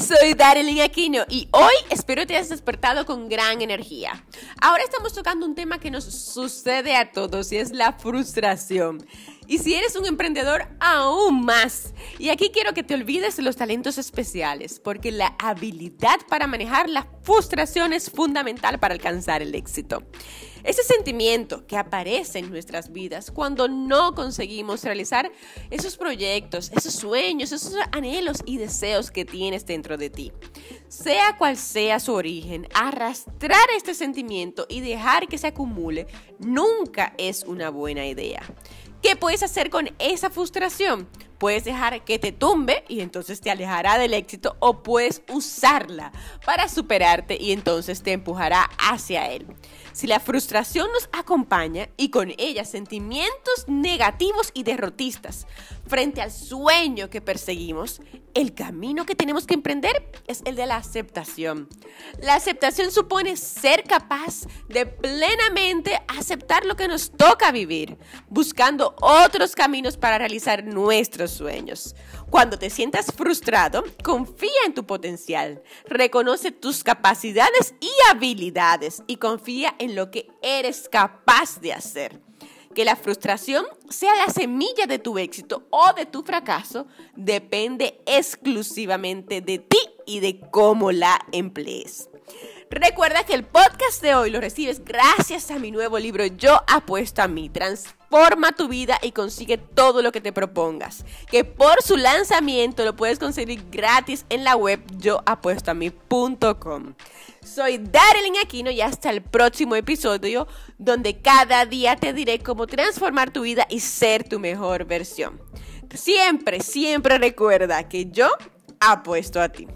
soy Darlene Aquino y hoy espero te hayas despertado con gran energía. Ahora estamos tocando un tema que nos sucede a todos y es la frustración. Y si eres un emprendedor, aún más. Y aquí quiero que te olvides de los talentos especiales, porque la habilidad para manejar la frustración es fundamental para alcanzar el éxito. Ese sentimiento que aparece en nuestras vidas cuando no conseguimos realizar esos proyectos, esos sueños, esos anhelos y deseos que tienes dentro de ti. Sea cual sea su origen, arrastrar este sentimiento y dejar que se acumule nunca es una buena idea. ¿Qué puedes hacer con esa frustración? Puedes dejar que te tumbe y entonces te alejará del éxito o puedes usarla para superarte y entonces te empujará hacia él. Si la frustración nos acompaña y con ella sentimientos negativos y derrotistas frente al sueño que perseguimos, el camino que tenemos que emprender es el de la aceptación. La aceptación supone ser capaz de plenamente aceptar lo que nos toca vivir, buscando otros caminos para realizar nuestros sueños. Cuando te sientas frustrado, confía en tu potencial, reconoce tus capacidades y habilidades y confía en lo que eres capaz de hacer. Que la frustración sea la semilla de tu éxito o de tu fracaso depende exclusivamente de ti y de cómo la emplees. Recuerda que el podcast de hoy lo recibes gracias a mi nuevo libro Yo apuesto a mí. Transforma tu vida y consigue todo lo que te propongas. Que por su lanzamiento lo puedes conseguir gratis en la web yoapuestoami.com. Soy Darlene Aquino y hasta el próximo episodio donde cada día te diré cómo transformar tu vida y ser tu mejor versión. Siempre, siempre recuerda que yo apuesto a ti.